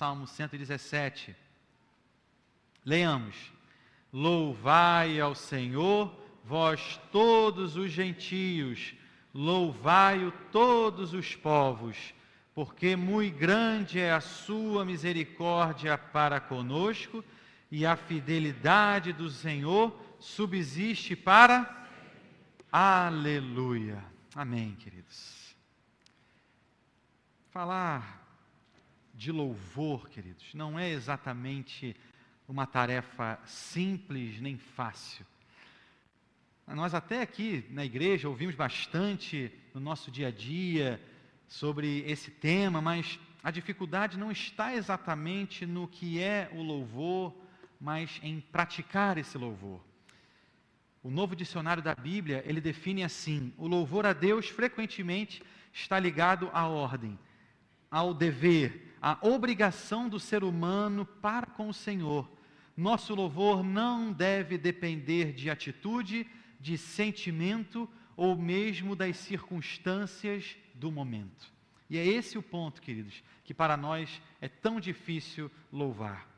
Salmo 117. Leamos: Louvai ao Senhor, vós todos os gentios, louvai-o todos os povos, porque muito grande é a sua misericórdia para conosco e a fidelidade do Senhor subsiste para. Aleluia. Amém, queridos. Falar de louvor, queridos, não é exatamente uma tarefa simples nem fácil. Nós até aqui na igreja ouvimos bastante no nosso dia a dia sobre esse tema, mas a dificuldade não está exatamente no que é o louvor, mas em praticar esse louvor. O novo dicionário da Bíblia, ele define assim: o louvor a Deus frequentemente está ligado à ordem, ao dever, à obrigação do ser humano para com o Senhor. Nosso louvor não deve depender de atitude, de sentimento ou mesmo das circunstâncias do momento. E é esse o ponto, queridos, que para nós é tão difícil louvar.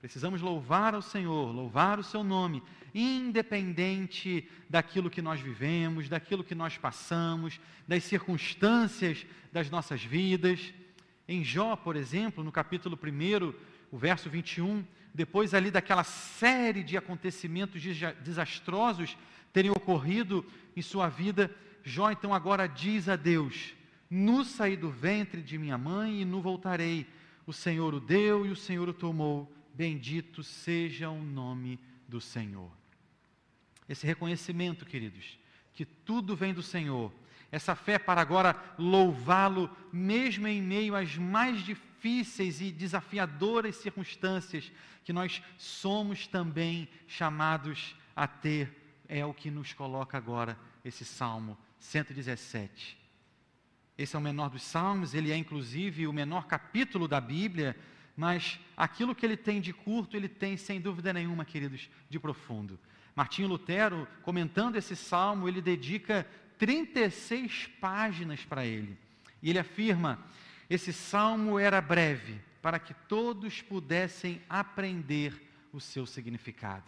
Precisamos louvar ao Senhor, louvar o seu nome, independente daquilo que nós vivemos, daquilo que nós passamos, das circunstâncias das nossas vidas. Em Jó, por exemplo, no capítulo 1, o verso 21, depois ali daquela série de acontecimentos desastrosos terem ocorrido em sua vida, Jó então agora diz a Deus: Nu saí do ventre de minha mãe e nu voltarei. O Senhor o deu e o Senhor o tomou. Bendito seja o nome do Senhor. Esse reconhecimento, queridos, que tudo vem do Senhor, essa fé para agora louvá-lo, mesmo em meio às mais difíceis e desafiadoras circunstâncias que nós somos também chamados a ter é o que nos coloca agora esse Salmo 117. Esse é o menor dos salmos, ele é inclusive o menor capítulo da Bíblia, mas aquilo que ele tem de curto, ele tem sem dúvida nenhuma, queridos, de profundo. Martinho Lutero, comentando esse salmo, ele dedica 36 páginas para ele. E ele afirma: esse salmo era breve, para que todos pudessem aprender o seu significado.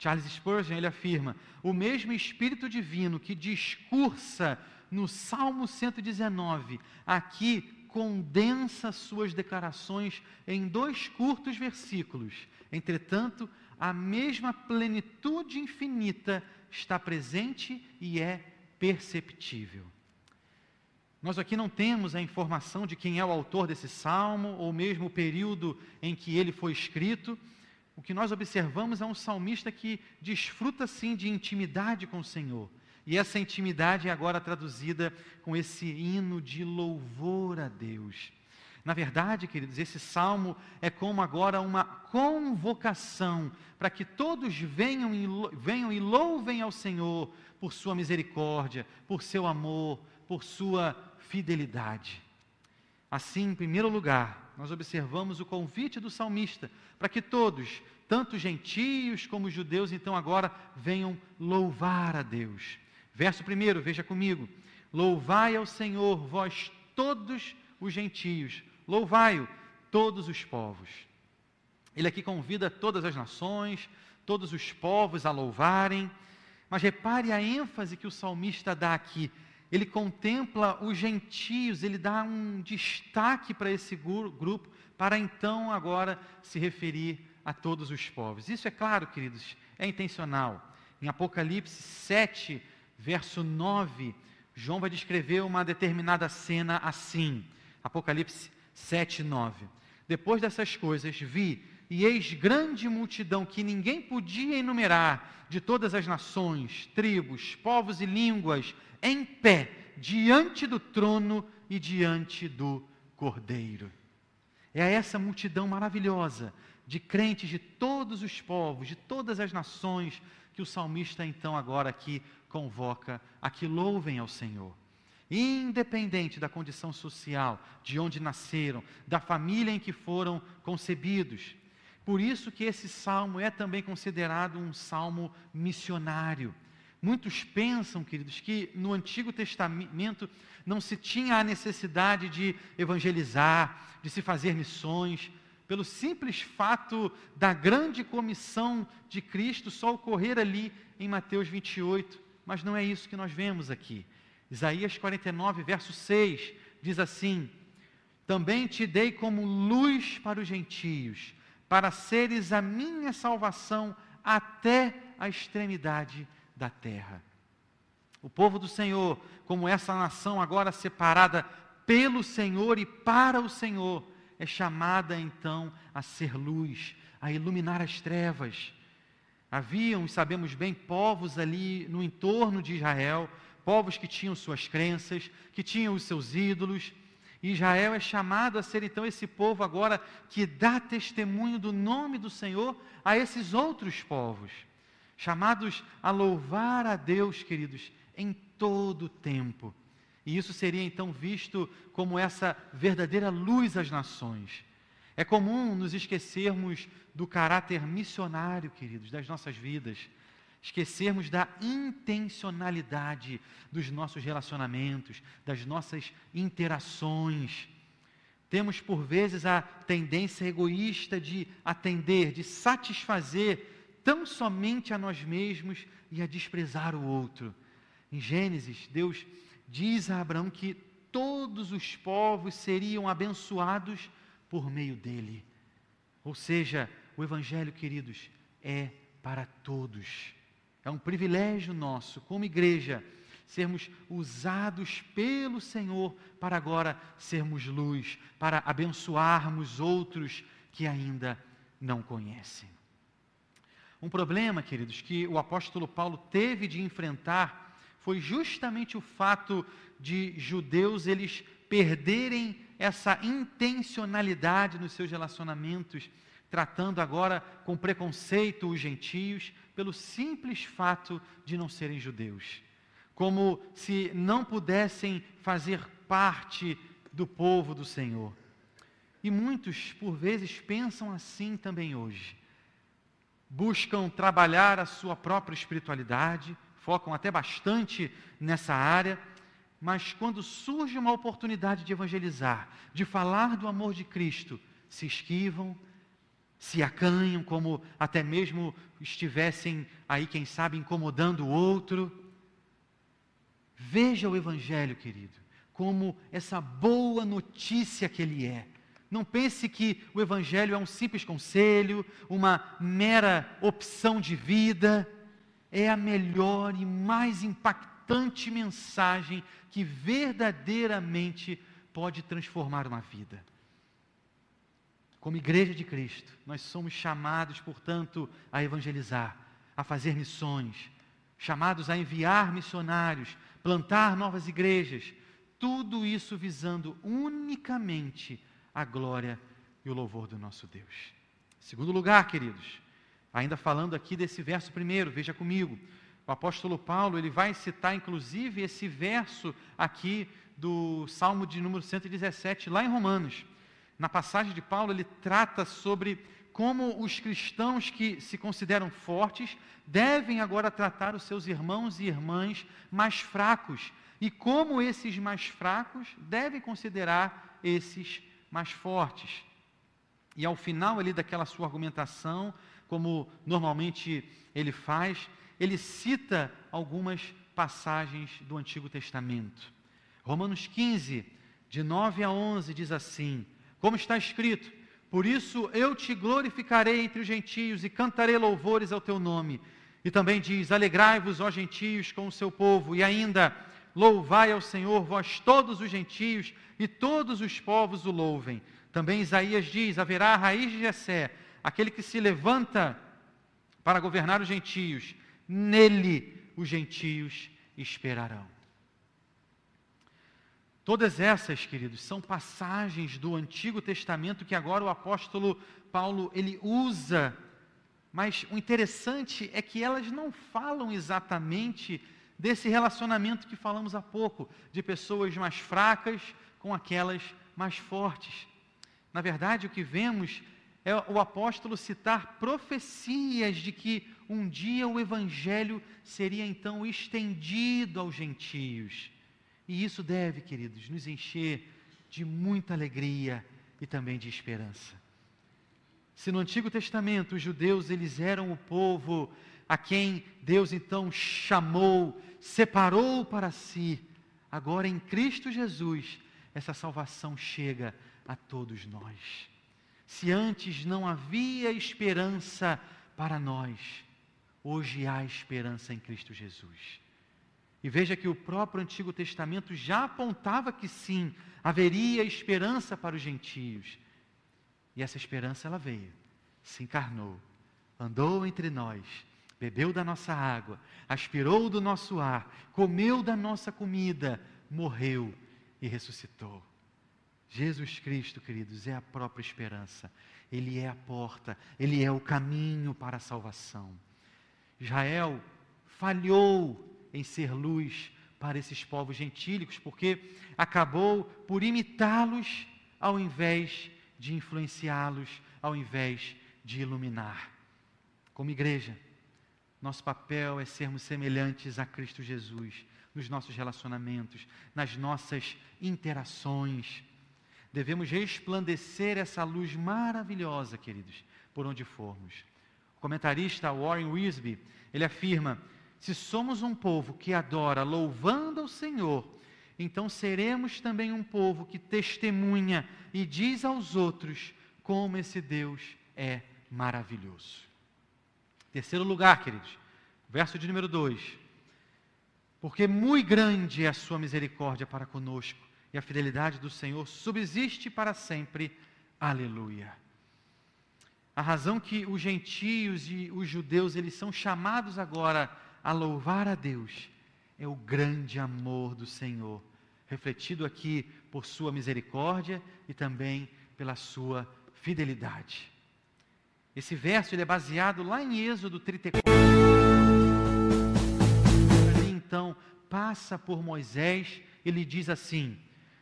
Charles Spurgeon ele afirma: o mesmo Espírito Divino que discursa no Salmo 119, aqui condensa suas declarações em dois curtos versículos. Entretanto, a mesma plenitude infinita está presente e é perceptível. Nós aqui não temos a informação de quem é o autor desse salmo, ou mesmo o período em que ele foi escrito, o que nós observamos é um salmista que desfruta sim de intimidade com o Senhor. E essa intimidade é agora traduzida com esse hino de louvor a Deus. Na verdade, queridos, esse salmo é como agora uma convocação para que todos venham e, venham e louvem ao Senhor por sua misericórdia, por seu amor, por sua fidelidade. Assim, em primeiro lugar, nós observamos o convite do salmista para que todos, tanto gentios como judeus, então agora venham louvar a Deus. Verso 1, veja comigo: Louvai ao Senhor, vós todos os gentios, louvai-o, todos os povos. Ele aqui convida todas as nações, todos os povos a louvarem, mas repare a ênfase que o salmista dá aqui ele contempla os gentios, ele dá um destaque para esse grupo, para então agora se referir a todos os povos. Isso é claro, queridos, é intencional. Em Apocalipse 7, verso 9, João vai descrever uma determinada cena assim. Apocalipse 7, 9. Depois dessas coisas, vi e eis grande multidão que ninguém podia enumerar, de todas as nações, tribos, povos e línguas, em pé diante do trono e diante do Cordeiro. É essa multidão maravilhosa de crentes de todos os povos, de todas as nações, que o salmista então agora aqui convoca a que louvem ao Senhor. Independente da condição social, de onde nasceram, da família em que foram concebidos. Por isso que esse salmo é também considerado um salmo missionário Muitos pensam, queridos, que no Antigo Testamento não se tinha a necessidade de evangelizar, de se fazer missões, pelo simples fato da grande comissão de Cristo só ocorrer ali em Mateus 28. Mas não é isso que nós vemos aqui. Isaías 49, verso 6, diz assim: Também te dei como luz para os gentios, para seres a minha salvação até a extremidade da terra. O povo do Senhor, como essa nação agora separada pelo Senhor e para o Senhor, é chamada então a ser luz, a iluminar as trevas. Haviam, sabemos bem, povos ali no entorno de Israel, povos que tinham suas crenças, que tinham os seus ídolos. Israel é chamado a ser então esse povo agora que dá testemunho do nome do Senhor a esses outros povos, chamados a louvar a Deus, queridos, em todo o tempo. E isso seria então visto como essa verdadeira luz às nações. É comum nos esquecermos do caráter missionário, queridos, das nossas vidas, esquecermos da intencionalidade dos nossos relacionamentos, das nossas interações. Temos por vezes a tendência egoísta de atender, de satisfazer tão somente a nós mesmos e a desprezar o outro. Em Gênesis, Deus diz a Abraão que todos os povos seriam abençoados por meio dele. Ou seja, o Evangelho, queridos, é para todos. É um privilégio nosso, como igreja, sermos usados pelo Senhor para agora sermos luz, para abençoarmos outros que ainda não conhecem. Um problema, queridos, que o apóstolo Paulo teve de enfrentar foi justamente o fato de judeus eles perderem essa intencionalidade nos seus relacionamentos, tratando agora com preconceito os gentios, pelo simples fato de não serem judeus. Como se não pudessem fazer parte do povo do Senhor. E muitos, por vezes, pensam assim também hoje. Buscam trabalhar a sua própria espiritualidade, focam até bastante nessa área, mas quando surge uma oportunidade de evangelizar, de falar do amor de Cristo, se esquivam, se acanham, como até mesmo estivessem aí, quem sabe, incomodando o outro. Veja o Evangelho, querido, como essa boa notícia que ele é. Não pense que o Evangelho é um simples conselho, uma mera opção de vida é a melhor e mais impactante mensagem que verdadeiramente pode transformar uma vida. Como igreja de Cristo, nós somos chamados, portanto, a evangelizar, a fazer missões, chamados a enviar missionários, plantar novas igrejas, tudo isso visando unicamente a glória e o louvor do nosso Deus. Segundo lugar, queridos, Ainda falando aqui desse verso primeiro, veja comigo. O apóstolo Paulo, ele vai citar inclusive esse verso aqui do Salmo de número 117, lá em Romanos. Na passagem de Paulo, ele trata sobre como os cristãos que se consideram fortes devem agora tratar os seus irmãos e irmãs mais fracos e como esses mais fracos devem considerar esses mais fortes. E ao final ali daquela sua argumentação, como normalmente ele faz, ele cita algumas passagens do Antigo Testamento. Romanos 15, de 9 a 11, diz assim: Como está escrito, por isso eu te glorificarei entre os gentios e cantarei louvores ao teu nome. E também diz: Alegrai-vos, ó gentios, com o seu povo, e ainda louvai ao Senhor, vós todos os gentios, e todos os povos o louvem. Também Isaías diz: Haverá a raiz de Jessé, aquele que se levanta para governar os gentios, nele os gentios esperarão. Todas essas, queridos, são passagens do Antigo Testamento que agora o apóstolo Paulo ele usa, mas o interessante é que elas não falam exatamente desse relacionamento que falamos há pouco, de pessoas mais fracas com aquelas mais fortes. Na verdade, o que vemos é o apóstolo citar profecias de que um dia o evangelho seria então estendido aos gentios. E isso deve, queridos, nos encher de muita alegria e também de esperança. Se no Antigo Testamento os judeus eles eram o povo a quem Deus então chamou, separou para si, agora em Cristo Jesus, essa salvação chega a todos nós. Se antes não havia esperança para nós, hoje há esperança em Cristo Jesus. E veja que o próprio Antigo Testamento já apontava que sim, haveria esperança para os gentios. E essa esperança ela veio, se encarnou, andou entre nós, bebeu da nossa água, aspirou do nosso ar, comeu da nossa comida, morreu e ressuscitou. Jesus Cristo, queridos, é a própria esperança. Ele é a porta, ele é o caminho para a salvação. Israel falhou em ser luz para esses povos gentílicos, porque acabou por imitá-los ao invés de influenciá-los, ao invés de iluminar. Como igreja, nosso papel é sermos semelhantes a Cristo Jesus nos nossos relacionamentos, nas nossas interações. Devemos resplandecer essa luz maravilhosa, queridos, por onde formos. O comentarista Warren Wisby, ele afirma: se somos um povo que adora louvando ao Senhor, então seremos também um povo que testemunha e diz aos outros como esse Deus é maravilhoso. Terceiro lugar, queridos, verso de número 2. Porque muito grande é a sua misericórdia para conosco, e a fidelidade do Senhor subsiste para sempre. Aleluia. A razão que os gentios e os judeus eles são chamados agora a louvar a Deus é o grande amor do Senhor, refletido aqui por sua misericórdia e também pela sua fidelidade. Esse verso ele é baseado lá em Êxodo 34. Ali então passa por Moisés e lhe diz assim: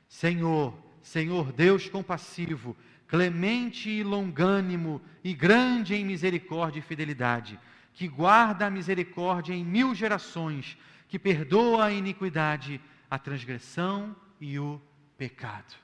Senhor, Senhor Deus compassivo, clemente e longânimo e grande em misericórdia e fidelidade que guarda a misericórdia em mil gerações, que perdoa a iniquidade, a transgressão e o pecado.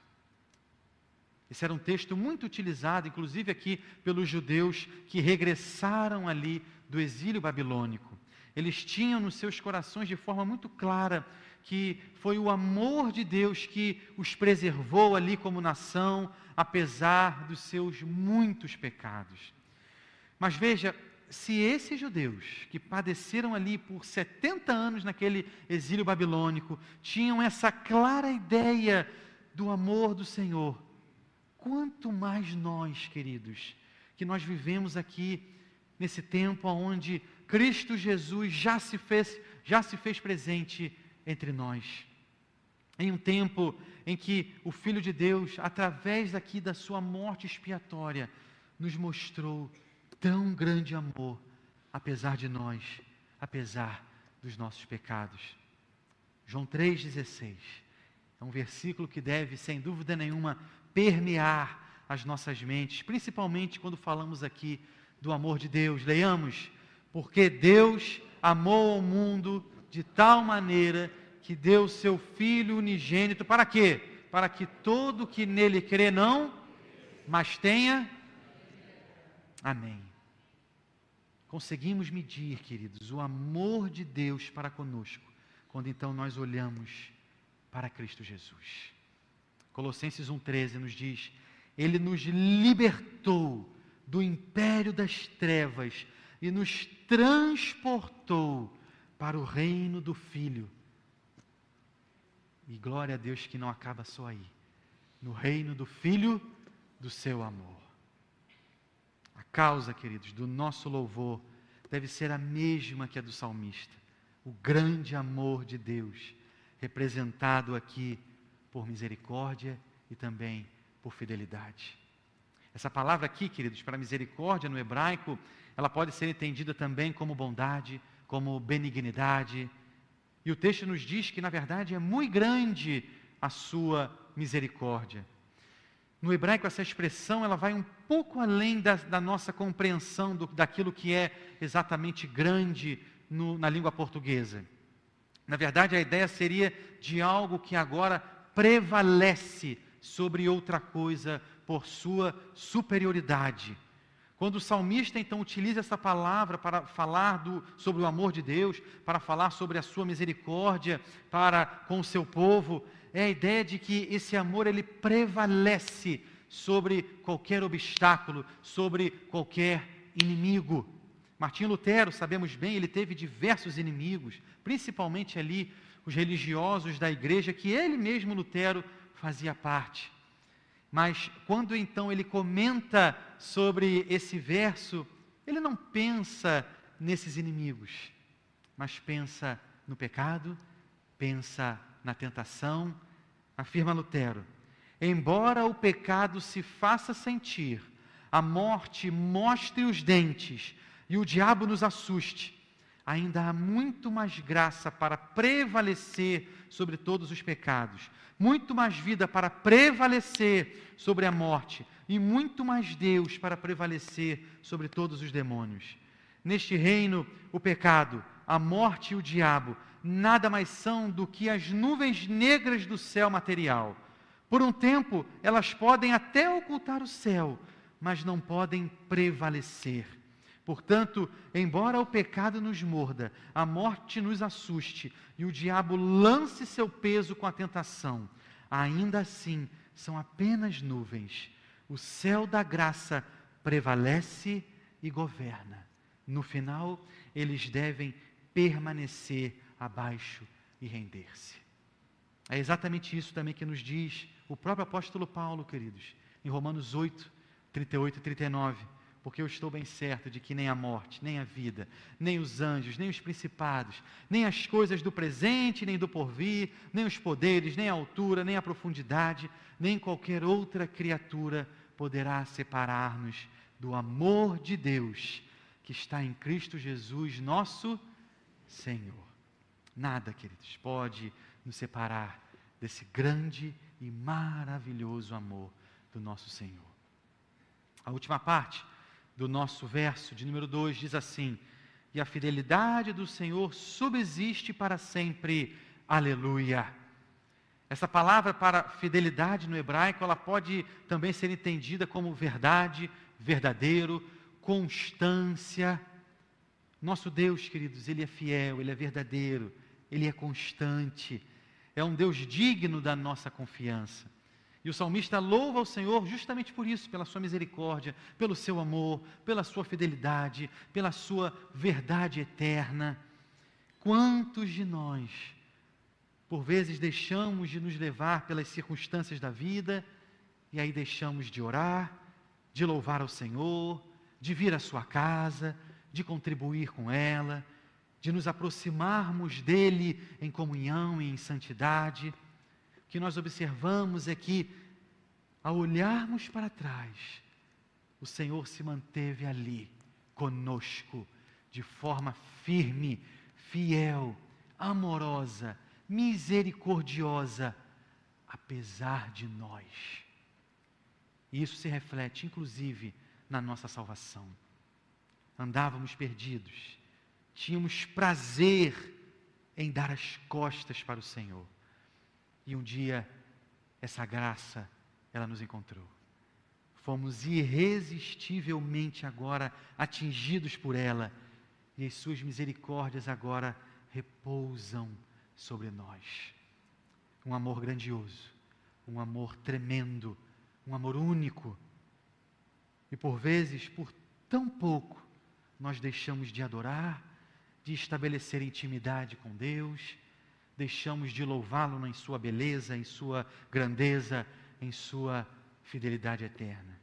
Esse era um texto muito utilizado, inclusive aqui pelos judeus que regressaram ali do exílio babilônico. Eles tinham nos seus corações de forma muito clara que foi o amor de Deus que os preservou ali como nação, apesar dos seus muitos pecados. Mas veja, se esses judeus que padeceram ali por 70 anos naquele exílio babilônico tinham essa clara ideia do amor do Senhor, quanto mais nós, queridos, que nós vivemos aqui nesse tempo onde Cristo Jesus já se fez, já se fez presente entre nós. Em um tempo em que o Filho de Deus, através aqui da sua morte expiatória, nos mostrou tão grande amor, apesar de nós, apesar dos nossos pecados. João 3,16 é um versículo que deve, sem dúvida nenhuma, permear as nossas mentes, principalmente quando falamos aqui do amor de Deus. Leiamos, porque Deus amou o mundo de tal maneira que deu seu Filho unigênito, para quê? Para que todo que nele crê não, mas tenha. Amém. Conseguimos medir, queridos, o amor de Deus para conosco, quando então nós olhamos para Cristo Jesus. Colossenses 1,13 nos diz: Ele nos libertou do império das trevas e nos transportou para o reino do Filho. E glória a Deus que não acaba só aí no reino do Filho do seu amor causa, queridos, do nosso louvor deve ser a mesma que a do salmista. O grande amor de Deus, representado aqui por misericórdia e também por fidelidade. Essa palavra aqui, queridos, para misericórdia no hebraico, ela pode ser entendida também como bondade, como benignidade. E o texto nos diz que, na verdade, é muito grande a sua misericórdia. No hebraico, essa expressão ela vai um pouco além da, da nossa compreensão do, daquilo que é exatamente grande no, na língua portuguesa. Na verdade, a ideia seria de algo que agora prevalece sobre outra coisa por sua superioridade. Quando o salmista então utiliza essa palavra para falar do, sobre o amor de Deus, para falar sobre a sua misericórdia para com o seu povo, é a ideia de que esse amor ele prevalece sobre qualquer obstáculo, sobre qualquer inimigo. Martinho Lutero, sabemos bem, ele teve diversos inimigos, principalmente ali os religiosos da igreja que ele mesmo Lutero fazia parte. Mas quando então ele comenta sobre esse verso, ele não pensa nesses inimigos, mas pensa no pecado, pensa na tentação. Afirma Lutero: embora o pecado se faça sentir, a morte mostre os dentes e o diabo nos assuste, ainda há muito mais graça para prevalecer sobre todos os pecados, muito mais vida para prevalecer sobre a morte e muito mais Deus para prevalecer sobre todos os demônios. Neste reino, o pecado, a morte e o diabo nada mais são do que as nuvens negras do céu material. Por um tempo, elas podem até ocultar o céu, mas não podem prevalecer. Portanto, embora o pecado nos morda, a morte nos assuste e o diabo lance seu peso com a tentação, ainda assim são apenas nuvens. O céu da graça prevalece e governa. No final, eles devem permanecer abaixo e render-se. É exatamente isso também que nos diz o próprio apóstolo Paulo, queridos, em Romanos 8, 38 e 39 porque eu estou bem certo de que nem a morte, nem a vida, nem os anjos, nem os principados, nem as coisas do presente, nem do porvir, nem os poderes, nem a altura, nem a profundidade, nem qualquer outra criatura poderá separar-nos do amor de Deus que está em Cristo Jesus, nosso Senhor. Nada, queridos, pode nos separar desse grande e maravilhoso amor do nosso Senhor. A última parte do nosso verso de número 2 diz assim: E a fidelidade do Senhor subsiste para sempre. Aleluia. Essa palavra para fidelidade no hebraico, ela pode também ser entendida como verdade, verdadeiro, constância. Nosso Deus, queridos, ele é fiel, ele é verdadeiro, ele é constante. É um Deus digno da nossa confiança. E o salmista louva ao Senhor justamente por isso, pela sua misericórdia, pelo seu amor, pela sua fidelidade, pela sua verdade eterna. Quantos de nós, por vezes, deixamos de nos levar pelas circunstâncias da vida e aí deixamos de orar, de louvar ao Senhor, de vir à sua casa, de contribuir com ela, de nos aproximarmos dele em comunhão e em santidade que nós observamos é que, ao olharmos para trás, o Senhor se manteve ali, conosco, de forma firme, fiel, amorosa, misericordiosa, apesar de nós. E isso se reflete, inclusive, na nossa salvação. Andávamos perdidos, tínhamos prazer em dar as costas para o Senhor e um dia essa graça ela nos encontrou. Fomos irresistivelmente agora atingidos por ela e as suas misericórdias agora repousam sobre nós. Um amor grandioso, um amor tremendo, um amor único. E por vezes, por tão pouco, nós deixamos de adorar, de estabelecer intimidade com Deus deixamos de louvá-lo em sua beleza, em sua grandeza, em sua fidelidade eterna.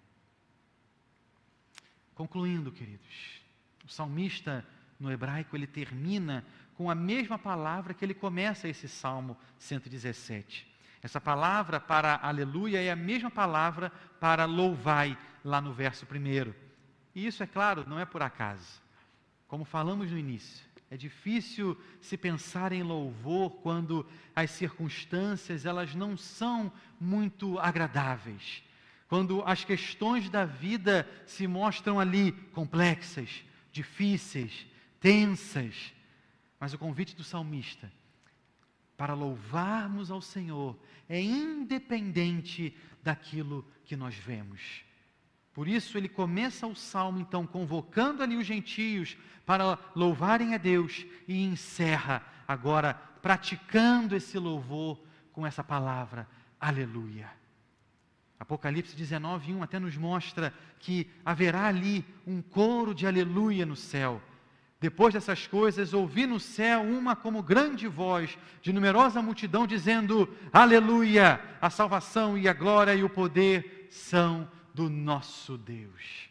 Concluindo, queridos, o salmista no hebraico ele termina com a mesma palavra que ele começa esse Salmo 117. Essa palavra para aleluia é a mesma palavra para louvai, lá no verso primeiro. E isso, é claro, não é por acaso. Como falamos no início, é difícil se pensar em louvor quando as circunstâncias elas não são muito agradáveis. Quando as questões da vida se mostram ali complexas, difíceis, tensas. Mas o convite do salmista para louvarmos ao Senhor é independente daquilo que nós vemos. Por isso ele começa o salmo então convocando ali os gentios para louvarem a Deus e encerra agora praticando esse louvor com essa palavra, aleluia. Apocalipse 19, 1 até nos mostra que haverá ali um coro de aleluia no céu. Depois dessas coisas, ouvi no céu uma como grande voz de numerosa multidão dizendo: Aleluia! A salvação e a glória e o poder são do nosso Deus.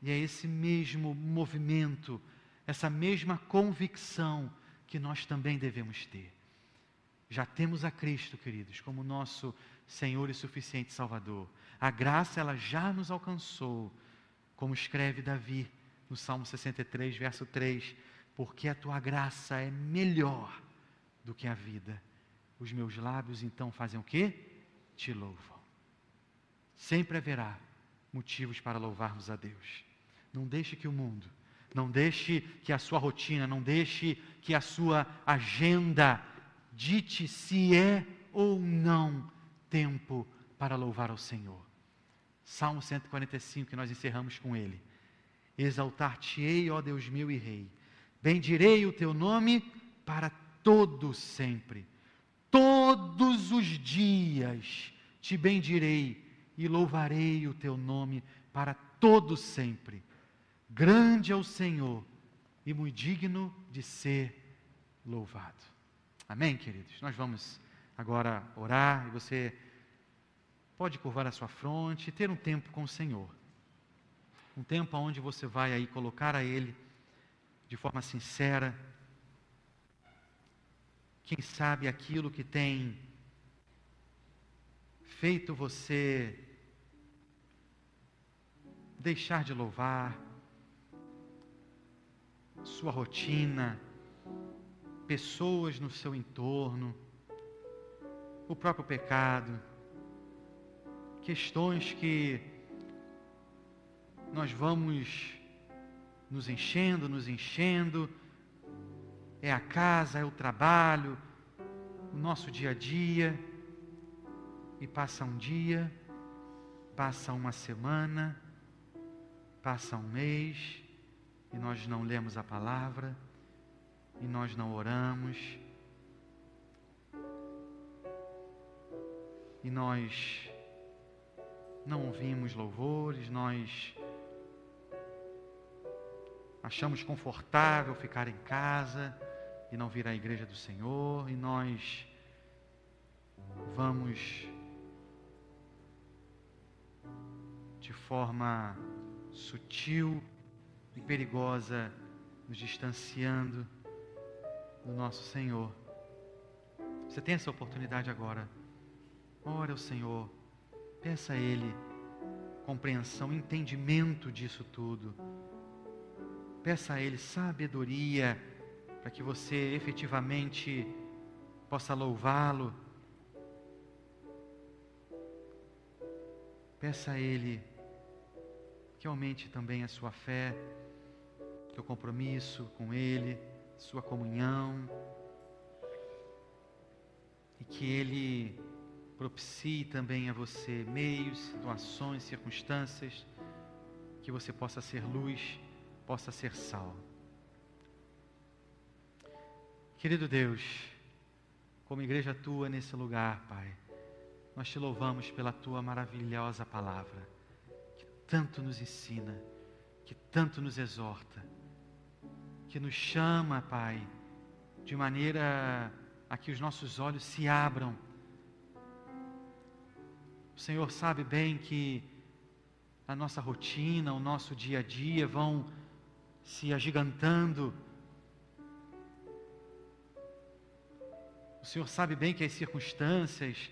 E é esse mesmo movimento, essa mesma convicção que nós também devemos ter. Já temos a Cristo, queridos, como nosso Senhor e suficiente Salvador. A graça, ela já nos alcançou, como escreve Davi no Salmo 63, verso 3, porque a tua graça é melhor do que a vida. Os meus lábios então fazem o quê? Te louvam. Sempre haverá motivos para louvarmos a Deus. Não deixe que o mundo, não deixe que a sua rotina, não deixe que a sua agenda dite se é ou não tempo para louvar ao Senhor. Salmo 145, que nós encerramos com ele. Exaltar-te-ei, ó Deus meu e Rei. Bendirei o teu nome para todo sempre. Todos os dias te bendirei e louvarei o teu nome para todo sempre. Grande é o Senhor e muito digno de ser louvado. Amém, queridos? Nós vamos agora orar e você pode curvar a sua fronte e ter um tempo com o Senhor. Um tempo onde você vai aí colocar a Ele de forma sincera. Quem sabe aquilo que tem feito você deixar de louvar, sua rotina, pessoas no seu entorno, o próprio pecado, questões que nós vamos nos enchendo, nos enchendo, é a casa, é o trabalho, o nosso dia a dia, e passa um dia, passa uma semana, passa um mês, e nós não lemos a palavra, e nós não oramos, e nós não ouvimos louvores, nós achamos confortável ficar em casa e não vir à igreja do Senhor, e nós vamos de forma sutil e perigosa nos distanciando do nosso Senhor. Você tem essa oportunidade agora Ora ao Senhor, peça a Ele compreensão, entendimento disso tudo. Peça a Ele sabedoria para que você efetivamente possa louvá-lo. Peça a Ele que aumente também a sua fé, seu compromisso com Ele, sua comunhão, e que Ele propicie também a você meios, situações, circunstâncias, que você possa ser luz, possa ser sal. Querido Deus, como igreja tua nesse lugar, Pai, nós te louvamos pela tua maravilhosa palavra, tanto nos ensina, que tanto nos exorta, que nos chama, Pai, de maneira a que os nossos olhos se abram o Senhor sabe bem que a nossa rotina, o nosso dia a dia vão se agigantando. O Senhor sabe bem que as circunstâncias,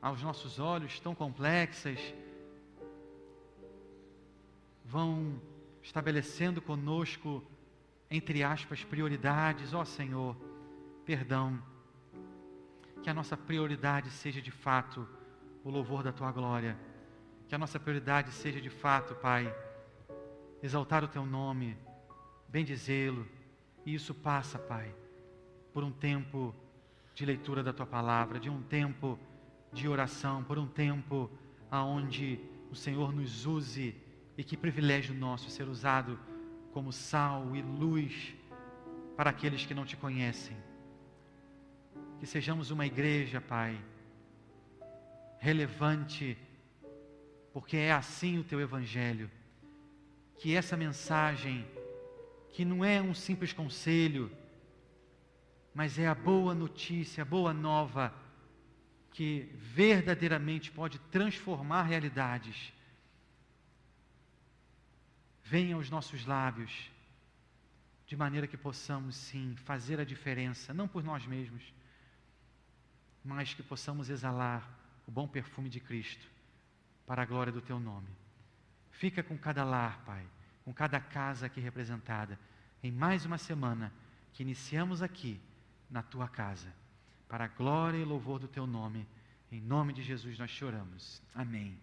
aos nossos olhos tão complexas, vão estabelecendo conosco, entre aspas, prioridades. Ó oh, Senhor, perdão que a nossa prioridade seja de fato o louvor da tua glória. Que a nossa prioridade seja de fato, Pai, exaltar o teu nome, bendizê-lo. E isso passa, Pai, por um tempo de leitura da tua palavra, de um tempo de oração, por um tempo aonde o Senhor nos use e que privilégio nosso ser usado como sal e luz para aqueles que não te conhecem. Que sejamos uma igreja, Pai, relevante, porque é assim o teu Evangelho. Que essa mensagem, que não é um simples conselho, mas é a boa notícia, a boa nova, que verdadeiramente pode transformar realidades. Venha aos nossos lábios, de maneira que possamos sim fazer a diferença, não por nós mesmos, mas que possamos exalar o bom perfume de Cristo para a glória do teu nome. Fica com cada lar, Pai, com cada casa aqui representada, em mais uma semana que iniciamos aqui na tua casa, para a glória e louvor do teu nome. Em nome de Jesus nós choramos. Amém.